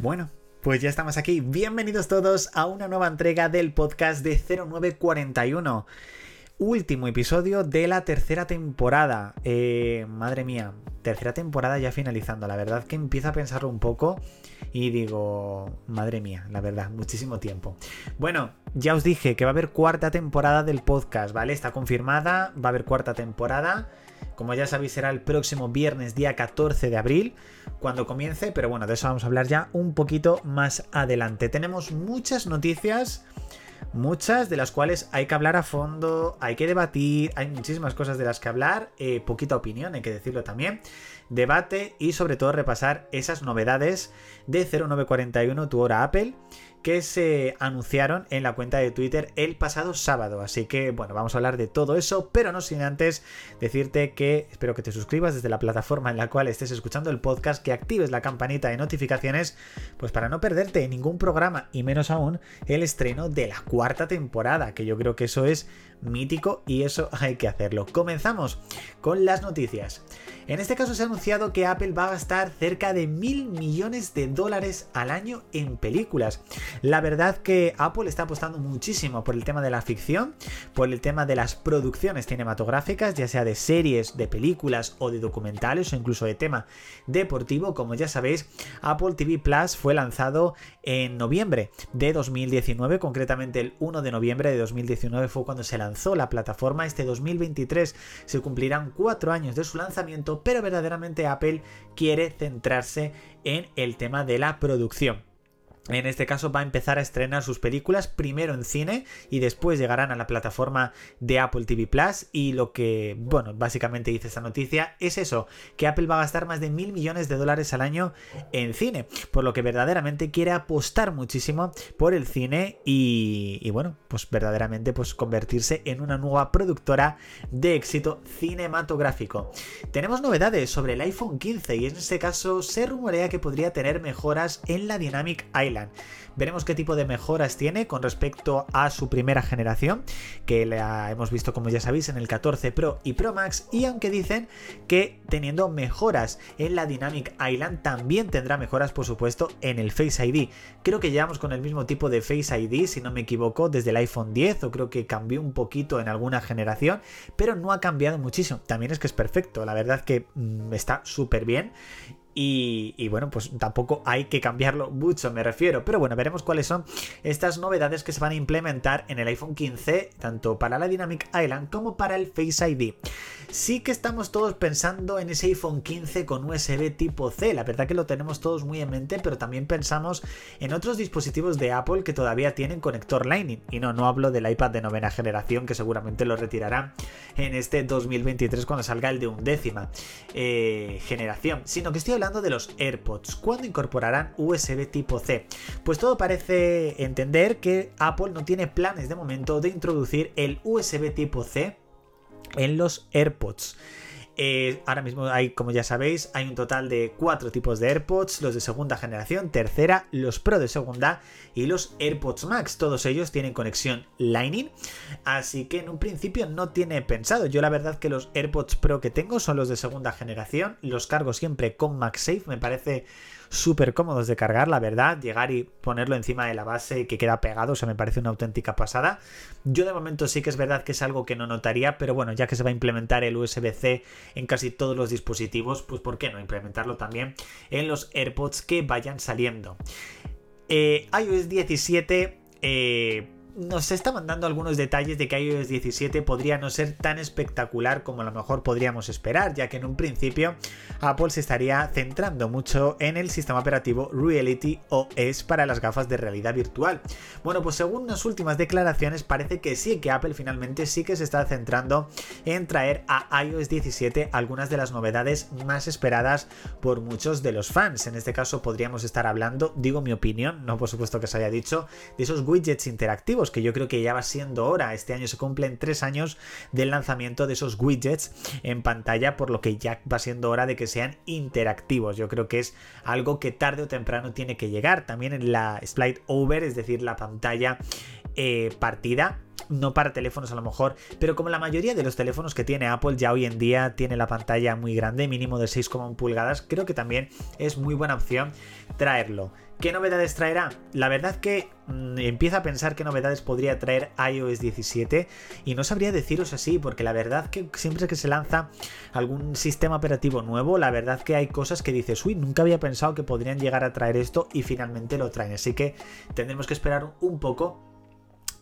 Bueno, pues ya estamos aquí. Bienvenidos todos a una nueva entrega del podcast de 0941. Último episodio de la tercera temporada. Eh, madre mía, tercera temporada ya finalizando. La verdad que empiezo a pensarlo un poco y digo, madre mía, la verdad, muchísimo tiempo. Bueno, ya os dije que va a haber cuarta temporada del podcast, ¿vale? Está confirmada, va a haber cuarta temporada. Como ya sabéis, será el próximo viernes, día 14 de abril, cuando comience, pero bueno, de eso vamos a hablar ya un poquito más adelante. Tenemos muchas noticias, muchas de las cuales hay que hablar a fondo, hay que debatir, hay muchísimas cosas de las que hablar, eh, poquita opinión, hay que decirlo también, debate y sobre todo repasar esas novedades de 0941 Tu Hora Apple que se anunciaron en la cuenta de Twitter el pasado sábado. Así que bueno, vamos a hablar de todo eso, pero no sin antes decirte que espero que te suscribas desde la plataforma en la cual estés escuchando el podcast, que actives la campanita de notificaciones, pues para no perderte ningún programa y menos aún el estreno de la cuarta temporada, que yo creo que eso es mítico y eso hay que hacerlo. Comenzamos con las noticias. En este caso se ha anunciado que Apple va a gastar cerca de mil millones de dólares al año en películas. La verdad que Apple está apostando muchísimo por el tema de la ficción, por el tema de las producciones cinematográficas, ya sea de series, de películas o de documentales o incluso de tema deportivo. Como ya sabéis, Apple TV Plus fue lanzado en noviembre de 2019, concretamente el 1 de noviembre de 2019 fue cuando se lanzó la plataforma. Este 2023 se cumplirán cuatro años de su lanzamiento pero verdaderamente Apple quiere centrarse en el tema de la producción. En este caso va a empezar a estrenar sus películas primero en cine y después llegarán a la plataforma de Apple TV Plus y lo que, bueno, básicamente dice esta noticia es eso, que Apple va a gastar más de mil millones de dólares al año en cine, por lo que verdaderamente quiere apostar muchísimo por el cine y, bueno, pues verdaderamente pues convertirse en una nueva productora de éxito cinematográfico. Tenemos novedades sobre el iPhone 15 y en este caso se rumorea que podría tener mejoras en la Dynamic Island Veremos qué tipo de mejoras tiene con respecto a su primera generación, que la hemos visto como ya sabéis en el 14 Pro y Pro Max, y aunque dicen que teniendo mejoras en la Dynamic Island, también tendrá mejoras por supuesto en el Face ID. Creo que llevamos con el mismo tipo de Face ID, si no me equivoco, desde el iPhone 10, o creo que cambió un poquito en alguna generación, pero no ha cambiado muchísimo. También es que es perfecto, la verdad que mm, está súper bien y, bueno, pues tampoco hay que cambiarlo mucho, me refiero. Pero bueno, veremos cuáles son estas novedades que se van a implementar en el iPhone 15, tanto para la Dynamic Island como para el Face ID. Sí que estamos todos pensando en ese iPhone 15 con USB tipo C, la verdad que lo tenemos todos muy en mente, pero también pensamos en otros dispositivos de Apple que todavía tienen conector Lightning. Y no, no hablo del iPad de novena generación, que seguramente lo retirarán en este 2023 cuando salga el de undécima eh, generación, sino que estoy hablando de los AirPods. ¿Cuándo incorporarán USB tipo C? Pues todo parece entender que Apple no tiene planes de momento de introducir el USB tipo C en los AirPods. Eh, ahora mismo hay, como ya sabéis, hay un total de cuatro tipos de AirPods, los de segunda generación, tercera, los Pro de segunda y los AirPods Max. Todos ellos tienen conexión Lightning, así que en un principio no tiene pensado. Yo la verdad que los AirPods Pro que tengo son los de segunda generación, los cargo siempre con MagSafe, me parece súper cómodos de cargar, la verdad. Llegar y ponerlo encima de la base y que queda pegado, o sea, me parece una auténtica pasada. Yo de momento sí que es verdad que es algo que no notaría, pero bueno, ya que se va a implementar el USB-C en casi todos los dispositivos, pues ¿por qué no implementarlo también en los AirPods que vayan saliendo? Eh, iOS 17 eh, nos está mandando algunos detalles de que iOS 17 podría no ser tan espectacular como a lo mejor podríamos esperar, ya que en un principio Apple se estaría centrando mucho en el sistema operativo Reality OS para las gafas de realidad virtual. Bueno, pues según las últimas declaraciones parece que sí, que Apple finalmente sí que se está centrando en traer a iOS 17 algunas de las novedades más esperadas por muchos de los fans. En este caso podríamos estar hablando, digo mi opinión, no por supuesto que se haya dicho, de esos widgets interactivos que yo creo que ya va siendo hora. Este año se cumplen tres años del lanzamiento de esos widgets en pantalla, por lo que ya va siendo hora de que sean interactivos. Yo creo que es algo que tarde o temprano tiene que llegar. También en la slide over, es decir, la pantalla eh, partida no para teléfonos a lo mejor, pero como la mayoría de los teléfonos que tiene Apple ya hoy en día tiene la pantalla muy grande, mínimo de 6,1 pulgadas, creo que también es muy buena opción traerlo. ¿Qué novedades traerá? La verdad que mmm, empiezo a pensar qué novedades podría traer iOS 17 y no sabría deciros así, porque la verdad que siempre que se lanza algún sistema operativo nuevo, la verdad que hay cosas que dices, uy, nunca había pensado que podrían llegar a traer esto y finalmente lo traen. Así que tendremos que esperar un poco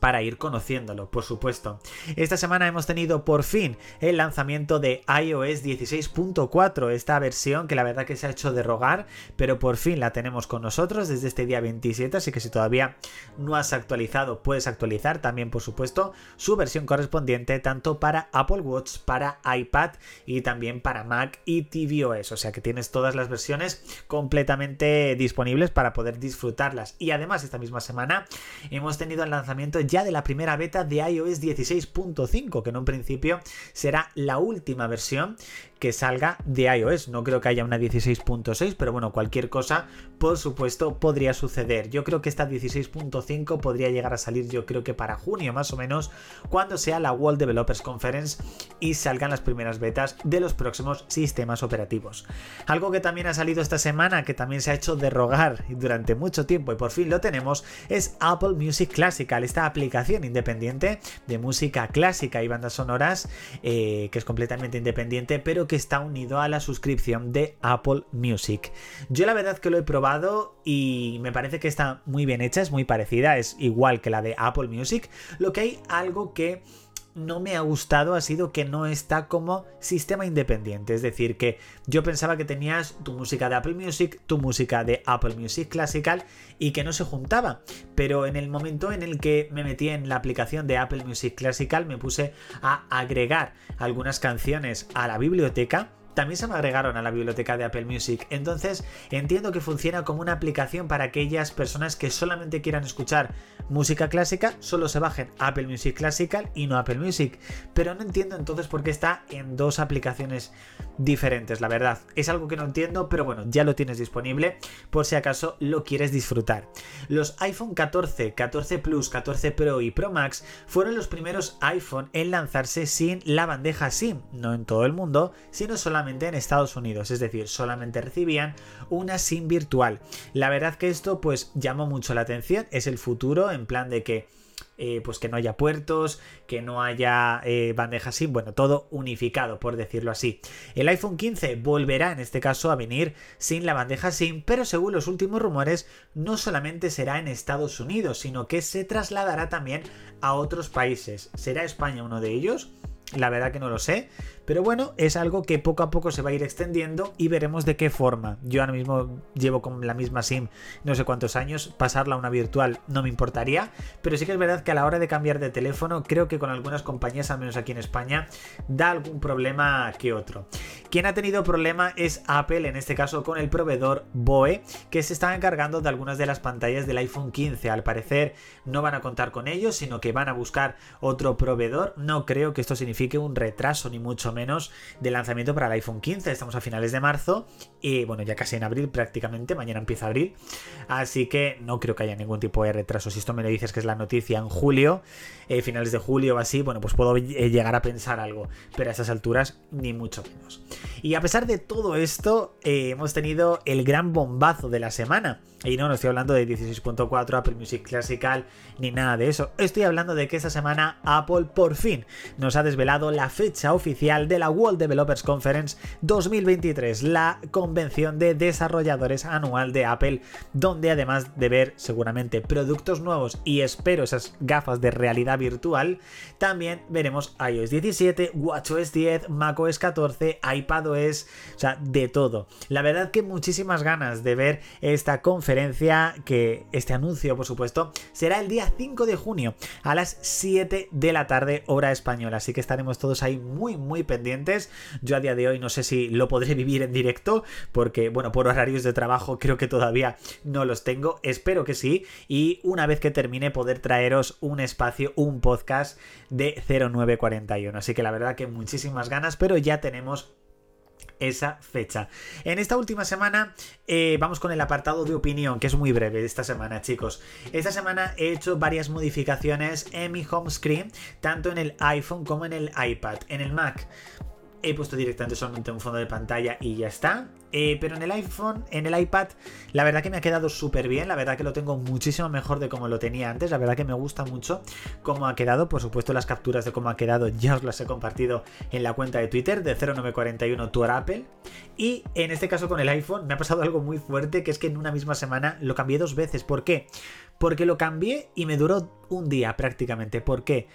para ir conociéndolo, por supuesto. Esta semana hemos tenido por fin el lanzamiento de iOS 16.4, esta versión que la verdad que se ha hecho de rogar, pero por fin la tenemos con nosotros desde este día 27, así que si todavía no has actualizado, puedes actualizar también, por supuesto, su versión correspondiente tanto para Apple Watch, para iPad y también para Mac y tvOS, o sea que tienes todas las versiones completamente disponibles para poder disfrutarlas. Y además esta misma semana hemos tenido el lanzamiento ya de la primera beta de iOS 16.5, que en un principio será la última versión que salga de iOS. No creo que haya una 16.6, pero bueno, cualquier cosa, por supuesto, podría suceder. Yo creo que esta 16.5 podría llegar a salir, yo creo que para junio más o menos, cuando sea la World Developers Conference y salgan las primeras betas de los próximos sistemas operativos. Algo que también ha salido esta semana, que también se ha hecho derrogar durante mucho tiempo y por fin lo tenemos, es Apple Music Classical, esta aplicación independiente de música clásica y bandas sonoras, eh, que es completamente independiente, pero que está unido a la suscripción de Apple Music. Yo la verdad que lo he probado y me parece que está muy bien hecha, es muy parecida, es igual que la de Apple Music, lo que hay algo que no me ha gustado ha sido que no está como sistema independiente. Es decir, que yo pensaba que tenías tu música de Apple Music, tu música de Apple Music Classical y que no se juntaba. Pero en el momento en el que me metí en la aplicación de Apple Music Classical me puse a agregar algunas canciones a la biblioteca también se me agregaron a la biblioteca de Apple Music. Entonces entiendo que funciona como una aplicación para aquellas personas que solamente quieran escuchar música clásica, solo se bajen Apple Music Classical y no Apple Music. Pero no entiendo entonces por qué está en dos aplicaciones diferentes, la verdad. Es algo que no entiendo, pero bueno, ya lo tienes disponible por si acaso lo quieres disfrutar. Los iPhone 14, 14 Plus, 14 Pro y Pro Max fueron los primeros iPhone en lanzarse sin la bandeja SIM, no en todo el mundo, sino en Estados Unidos, es decir, solamente recibían una SIM virtual. La verdad que esto pues llamó mucho la atención, es el futuro en plan de que eh, pues que no haya puertos, que no haya eh, bandejas SIM, bueno, todo unificado, por decirlo así. El iPhone 15 volverá en este caso a venir sin la bandeja SIM, pero según los últimos rumores, no solamente será en Estados Unidos, sino que se trasladará también a otros países. ¿Será España uno de ellos? La verdad que no lo sé, pero bueno, es algo que poco a poco se va a ir extendiendo y veremos de qué forma. Yo ahora mismo llevo con la misma SIM no sé cuántos años, pasarla a una virtual no me importaría, pero sí que es verdad que a la hora de cambiar de teléfono, creo que con algunas compañías, al menos aquí en España, da algún problema que otro. Quien ha tenido problema es Apple, en este caso con el proveedor BOE, que se está encargando de algunas de las pantallas del iPhone 15. Al parecer no van a contar con ellos, sino que van a buscar otro proveedor. No creo que esto signifique un retraso, ni mucho menos de lanzamiento para el iPhone 15. Estamos a finales de marzo y bueno, ya casi en abril prácticamente, mañana empieza abril. Así que no creo que haya ningún tipo de retraso. Si esto me lo dices que es la noticia en julio, eh, finales de julio o así, bueno, pues puedo eh, llegar a pensar algo. Pero a estas alturas, ni mucho menos. Y a pesar de todo esto, eh, hemos tenido el gran bombazo de la semana. Y no, no estoy hablando de 16.4, Apple Music Classical, ni nada de eso. Estoy hablando de que esta semana Apple por fin nos ha desvelado la fecha oficial de la World Developers Conference 2023, la convención de desarrolladores anual de Apple, donde además de ver seguramente productos nuevos y espero esas gafas de realidad virtual, también veremos iOS 17, WatchOS 10, macOS 14, iPadOS, o sea, de todo. La verdad que muchísimas ganas de ver esta conferencia que este anuncio, por supuesto, será el día 5 de junio a las 7 de la tarde hora española. Así que estaremos todos ahí muy, muy pendientes. Yo a día de hoy no sé si lo podré vivir en directo porque, bueno, por horarios de trabajo creo que todavía no los tengo. Espero que sí. Y una vez que termine poder traeros un espacio, un podcast de 0941. Así que la verdad que muchísimas ganas, pero ya tenemos esa fecha. En esta última semana eh, vamos con el apartado de opinión, que es muy breve esta semana, chicos. Esta semana he hecho varias modificaciones en mi home screen, tanto en el iPhone como en el iPad. En el Mac he puesto directamente solamente un fondo de pantalla y ya está. Eh, pero en el iPhone, en el iPad, la verdad que me ha quedado súper bien, la verdad que lo tengo muchísimo mejor de como lo tenía antes, la verdad que me gusta mucho cómo ha quedado, por supuesto las capturas de cómo ha quedado ya os las he compartido en la cuenta de Twitter de 0941 Tour Apple. Y en este caso con el iPhone me ha pasado algo muy fuerte, que es que en una misma semana lo cambié dos veces. ¿Por qué? Porque lo cambié y me duró un día prácticamente. ¿Por qué?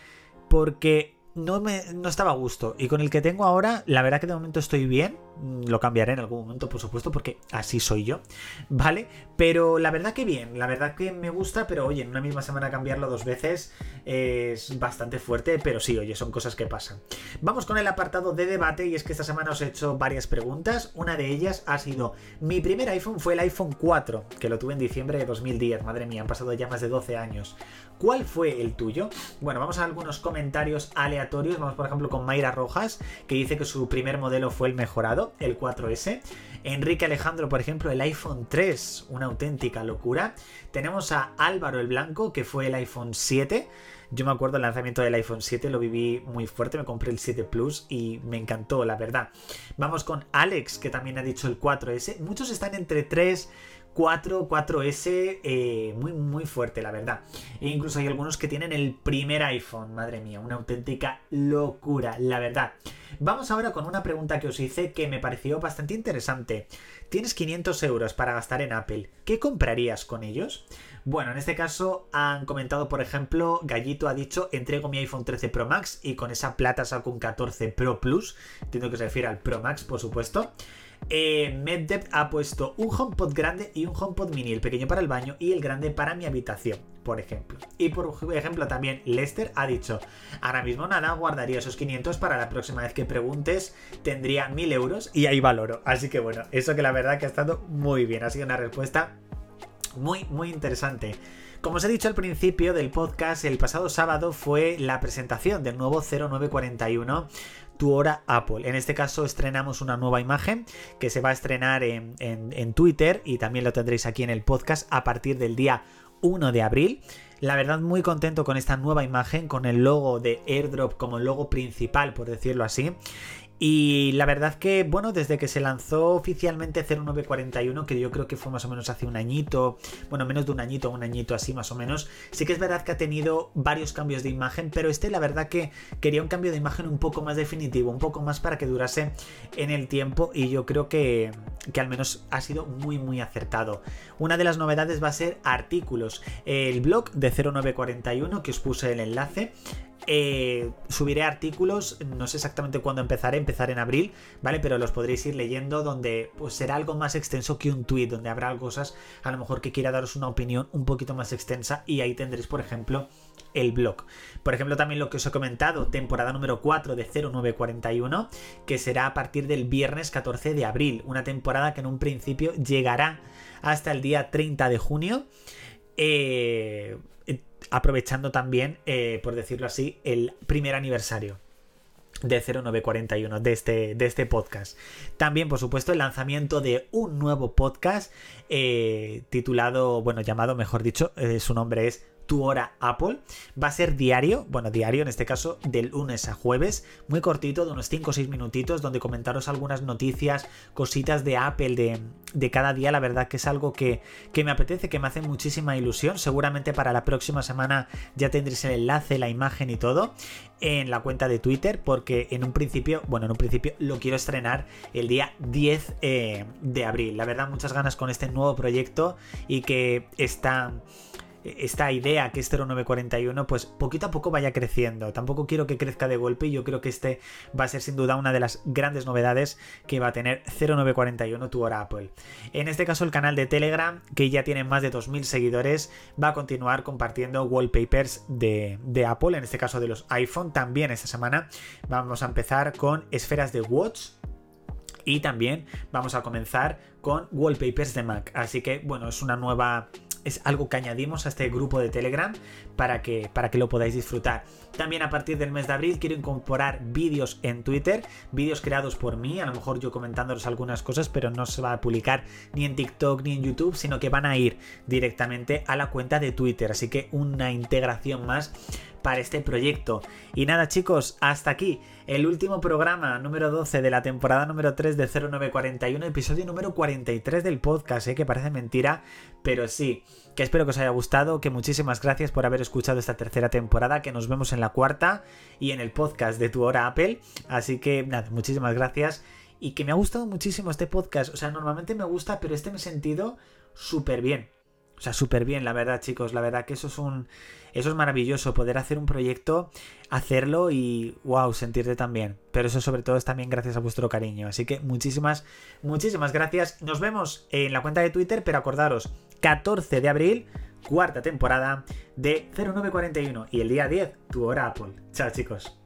Porque no, me, no estaba a gusto. Y con el que tengo ahora, la verdad que de momento estoy bien. Mm, lo cambiaré en algún momento, por supuesto, porque así soy yo. ¿Vale? Pero la verdad que bien, la verdad que me gusta, pero oye, en una misma semana cambiarlo dos veces es bastante fuerte, pero sí, oye, son cosas que pasan. Vamos con el apartado de debate y es que esta semana os he hecho varias preguntas. Una de ellas ha sido, mi primer iPhone fue el iPhone 4, que lo tuve en diciembre de 2010. Madre mía, han pasado ya más de 12 años. ¿Cuál fue el tuyo? Bueno, vamos a algunos comentarios aleatorios. Vamos, por ejemplo, con Mayra Rojas, que dice que su primer modelo fue el mejorado, el 4S. Enrique Alejandro, por ejemplo, el iPhone 3, una auténtica locura. Tenemos a Álvaro el Blanco, que fue el iPhone 7. Yo me acuerdo el lanzamiento del iPhone 7, lo viví muy fuerte, me compré el 7 Plus y me encantó, la verdad. Vamos con Alex, que también ha dicho el 4S. Muchos están entre 3 4, 4S eh, muy, muy fuerte, la verdad. E incluso hay algunos que tienen el primer iPhone, madre mía, una auténtica locura, la verdad. Vamos ahora con una pregunta que os hice que me pareció bastante interesante. Tienes 500 euros para gastar en Apple, ¿qué comprarías con ellos? Bueno, en este caso han comentado, por ejemplo, Gallito ha dicho, entrego mi iPhone 13 Pro Max y con esa plata saco un 14 Pro Plus, entiendo que se refiere al Pro Max, por supuesto. Eh, MedDev ha puesto un HomePod grande y un HomePod mini, el pequeño para el baño y el grande para mi habitación, por ejemplo. Y por ejemplo también Lester ha dicho, ahora mismo nada, guardaría esos 500 para la próxima vez que preguntes, tendría 1000 euros y ahí valoro. Así que bueno, eso que la verdad que ha estado muy bien, ha sido una respuesta muy, muy interesante. Como os he dicho al principio del podcast, el pasado sábado fue la presentación del nuevo 0941 tu hora Apple. En este caso estrenamos una nueva imagen que se va a estrenar en, Twitter y también lo tendréis aquí en el podcast a partir del día 1 de abril. La verdad muy contento con esta nueva imagen, con el logo de AirDrop como logo principal, por decirlo así. Y la verdad que, bueno, desde que se lanzó oficialmente 0941, que yo creo que fue más o menos hace un añito, bueno, menos de un añito, un añito así más o menos, sí que es verdad que ha tenido varios cambios de imagen, pero este la verdad que quería un cambio de imagen un poco más definitivo, un poco más para que durase en el tiempo y yo creo que, que al menos ha sido muy muy acertado. Una de las novedades va a ser artículos. El blog de 0941 que os puse el enlace eh, subiré artículos, no sé exactamente cuándo empezaré, empezaré en abril, ¿vale? Pero los podréis ir leyendo donde pues, será algo más extenso que un tweet, donde habrá cosas a lo mejor que quiera daros una opinión un poquito más extensa y ahí tendréis, por ejemplo, el blog. Por ejemplo, también lo que os he comentado, temporada número 4 de 0941, que será a partir del viernes 14 de abril, una temporada que en un principio llegará hasta el día 30 de junio. Eh, aprovechando también, eh, por decirlo así, el primer aniversario de 0941 de este, de este podcast. También, por supuesto, el lanzamiento de un nuevo podcast eh, titulado, bueno, llamado, mejor dicho, eh, su nombre es tu hora Apple. Va a ser diario, bueno, diario en este caso, del lunes a jueves, muy cortito, de unos 5 o 6 minutitos, donde comentaros algunas noticias, cositas de Apple de, de cada día. La verdad que es algo que, que, me apetece, que me hace muchísima ilusión. Seguramente para la próxima semana ya tendréis el enlace, la imagen y todo en la cuenta de Twitter, porque en un principio, bueno, en un principio lo quiero estrenar el día 10 eh, de abril. La verdad, muchas ganas con este nuevo proyecto y que está esta idea que es 0941 pues poquito a poco vaya creciendo. Tampoco quiero que crezca de golpe y yo creo que este va a ser sin duda una de las grandes novedades que va a tener 0941 tu Apple. En este caso el canal de Telegram que ya tiene más de 2.000 seguidores va a continuar compartiendo wallpapers de, de Apple, en este caso de los iPhone. También esta semana vamos a empezar con esferas de Watch y también vamos a comenzar con wallpapers de Mac. Así que bueno, es una nueva es algo que añadimos a este grupo de Telegram para que, para que lo podáis disfrutar. También a partir del mes de abril quiero incorporar vídeos en Twitter, vídeos creados por mí, a lo mejor yo comentándolos algunas cosas, pero no se va a publicar ni en TikTok ni en YouTube, sino que van a ir directamente a la cuenta de Twitter. Así que una integración más para este proyecto. Y nada chicos, hasta aquí el último programa número 12 de la temporada número 3 de 0941, episodio número 43 del podcast, ¿eh? que parece mentira, pero sí, que espero que os haya gustado, que muchísimas gracias por haber escuchado esta tercera temporada, que nos vemos en la cuarta y en el podcast de tu hora Apple, así que nada, muchísimas gracias y que me ha gustado muchísimo este podcast, o sea, normalmente me gusta, pero este me he sentido súper bien. O sea, súper bien, la verdad, chicos. La verdad que eso es un. Eso es maravilloso. Poder hacer un proyecto, hacerlo y. wow, sentirte tan bien. Pero eso sobre todo es también gracias a vuestro cariño. Así que muchísimas, muchísimas gracias. Nos vemos en la cuenta de Twitter, pero acordaros, 14 de abril, cuarta temporada de 0941. Y el día 10, tu hora Apple. Chao, chicos.